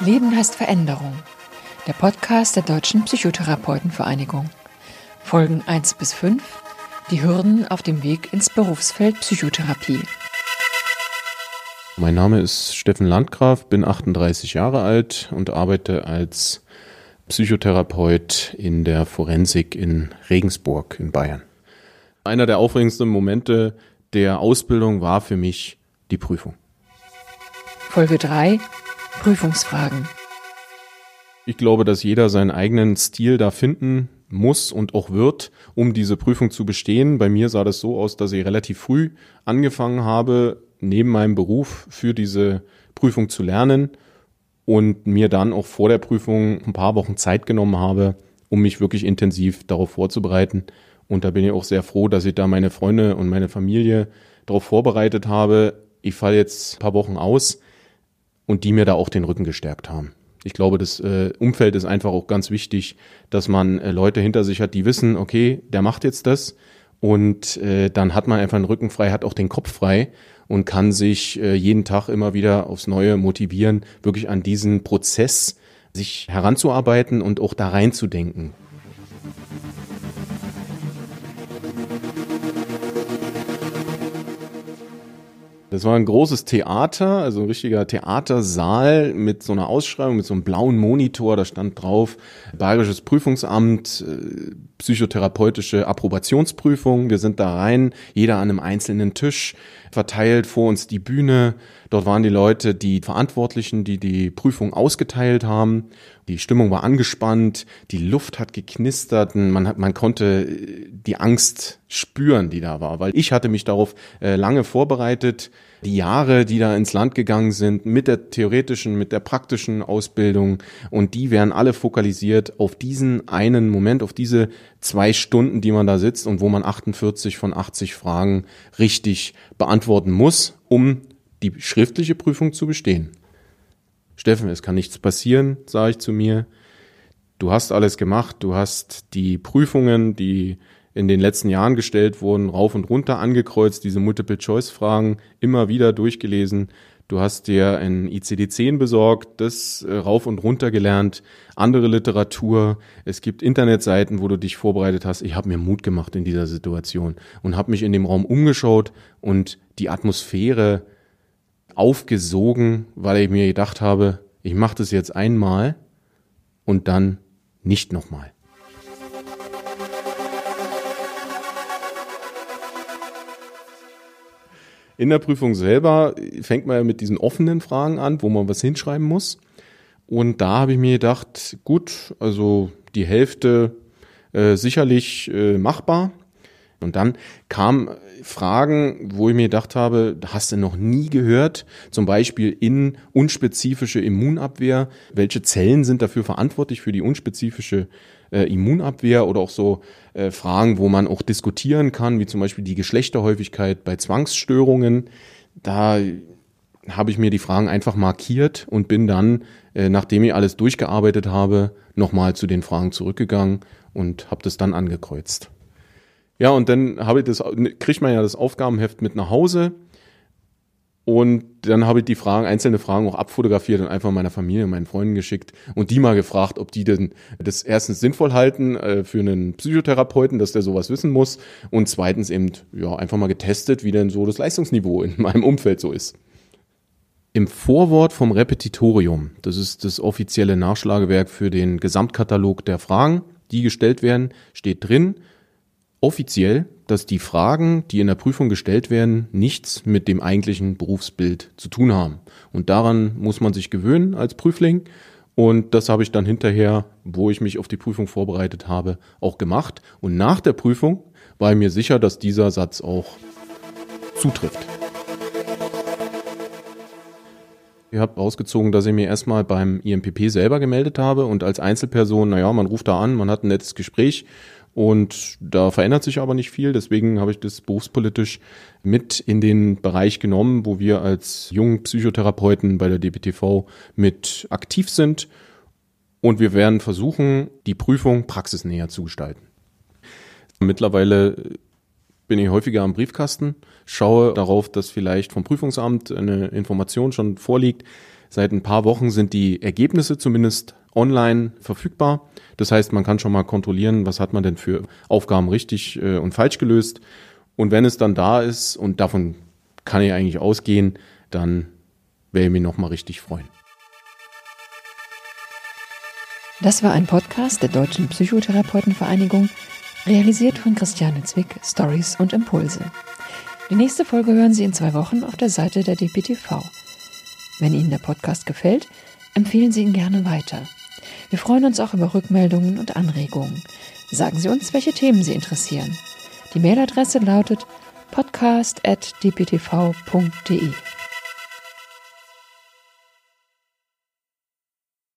Leben heißt Veränderung. Der Podcast der Deutschen Psychotherapeutenvereinigung. Folgen 1 bis 5. Die Hürden auf dem Weg ins Berufsfeld Psychotherapie. Mein Name ist Steffen Landgraf, bin 38 Jahre alt und arbeite als Psychotherapeut in der Forensik in Regensburg in Bayern. Einer der aufregendsten Momente der Ausbildung war für mich die Prüfung. Folge 3 Prüfungsfragen. Ich glaube, dass jeder seinen eigenen Stil da finden muss und auch wird, um diese Prüfung zu bestehen. Bei mir sah das so aus, dass ich relativ früh angefangen habe, neben meinem Beruf für diese Prüfung zu lernen und mir dann auch vor der Prüfung ein paar Wochen Zeit genommen habe, um mich wirklich intensiv darauf vorzubereiten. Und da bin ich auch sehr froh, dass ich da meine Freunde und meine Familie darauf vorbereitet habe. Ich falle jetzt ein paar Wochen aus und die mir da auch den Rücken gestärkt haben. Ich glaube, das äh, Umfeld ist einfach auch ganz wichtig, dass man äh, Leute hinter sich hat, die wissen, okay, der macht jetzt das und äh, dann hat man einfach einen Rücken frei, hat auch den Kopf frei und kann sich äh, jeden Tag immer wieder aufs Neue motivieren, wirklich an diesen Prozess sich heranzuarbeiten und auch da reinzudenken. Das war ein großes Theater, also ein richtiger Theatersaal mit so einer Ausschreibung, mit so einem blauen Monitor, da stand drauf Bayerisches Prüfungsamt, äh, psychotherapeutische Approbationsprüfung. Wir sind da rein, jeder an einem einzelnen Tisch, verteilt vor uns die Bühne. Dort waren die Leute, die Verantwortlichen, die die Prüfung ausgeteilt haben. Die Stimmung war angespannt, die Luft hat geknistert, man, hat, man konnte äh, die Angst spüren, die da war, weil ich hatte mich darauf äh, lange vorbereitet. Die Jahre, die da ins Land gegangen sind, mit der theoretischen, mit der praktischen Ausbildung und die werden alle fokalisiert auf diesen einen Moment, auf diese zwei Stunden, die man da sitzt und wo man 48 von 80 Fragen richtig beantworten muss, um die schriftliche Prüfung zu bestehen. Steffen, es kann nichts passieren, sage ich zu mir. Du hast alles gemacht, du hast die Prüfungen, die in den letzten Jahren gestellt wurden, rauf und runter angekreuzt, diese Multiple-Choice-Fragen immer wieder durchgelesen. Du hast dir ein ICD-10 besorgt, das äh, rauf und runter gelernt, andere Literatur. Es gibt Internetseiten, wo du dich vorbereitet hast. Ich habe mir Mut gemacht in dieser Situation und habe mich in dem Raum umgeschaut und die Atmosphäre aufgesogen, weil ich mir gedacht habe, ich mache das jetzt einmal und dann nicht nochmal. In der Prüfung selber fängt man ja mit diesen offenen Fragen an, wo man was hinschreiben muss. Und da habe ich mir gedacht, gut, also die Hälfte äh, sicherlich äh, machbar. Und dann kamen Fragen, wo ich mir gedacht habe, hast du noch nie gehört, zum Beispiel in unspezifische Immunabwehr, welche Zellen sind dafür verantwortlich für die unspezifische äh, Immunabwehr oder auch so äh, Fragen, wo man auch diskutieren kann, wie zum Beispiel die Geschlechterhäufigkeit bei Zwangsstörungen. Da habe ich mir die Fragen einfach markiert und bin dann, äh, nachdem ich alles durchgearbeitet habe, nochmal zu den Fragen zurückgegangen und habe das dann angekreuzt. Ja, und dann habe ich das, kriegt man ja das Aufgabenheft mit nach Hause. Und dann habe ich die Fragen, einzelne Fragen auch abfotografiert und einfach meiner Familie, meinen Freunden geschickt und die mal gefragt, ob die denn das erstens sinnvoll halten äh, für einen Psychotherapeuten, dass der sowas wissen muss und zweitens eben ja einfach mal getestet, wie denn so das Leistungsniveau in meinem Umfeld so ist. Im Vorwort vom Repetitorium, das ist das offizielle Nachschlagewerk für den Gesamtkatalog der Fragen, die gestellt werden, steht drin, offiziell, dass die Fragen, die in der Prüfung gestellt werden, nichts mit dem eigentlichen Berufsbild zu tun haben. Und daran muss man sich gewöhnen als Prüfling. Und das habe ich dann hinterher, wo ich mich auf die Prüfung vorbereitet habe, auch gemacht. Und nach der Prüfung war ich mir sicher, dass dieser Satz auch zutrifft. Ich habe rausgezogen, dass ich mir erstmal beim IMPP selber gemeldet habe und als Einzelperson, naja, man ruft da an, man hat ein nettes Gespräch und da verändert sich aber nicht viel. Deswegen habe ich das berufspolitisch mit in den Bereich genommen, wo wir als jungen Psychotherapeuten bei der DBTV mit aktiv sind. Und wir werden versuchen, die Prüfung praxisnäher zu gestalten. Mittlerweile bin ich häufiger am Briefkasten, schaue darauf, dass vielleicht vom Prüfungsamt eine Information schon vorliegt. Seit ein paar Wochen sind die Ergebnisse zumindest online verfügbar. Das heißt, man kann schon mal kontrollieren, was hat man denn für Aufgaben richtig äh, und falsch gelöst. Und wenn es dann da ist, und davon kann ich eigentlich ausgehen, dann werde ich mich nochmal richtig freuen. Das war ein Podcast der Deutschen Psychotherapeutenvereinigung, realisiert von Christiane Zwick, Stories und Impulse. Die nächste Folge hören Sie in zwei Wochen auf der Seite der DPTV. Wenn Ihnen der Podcast gefällt, empfehlen Sie ihn gerne weiter. Wir freuen uns auch über Rückmeldungen und Anregungen. Sagen Sie uns, welche Themen Sie interessieren. Die Mailadresse lautet podcast.dptv.de.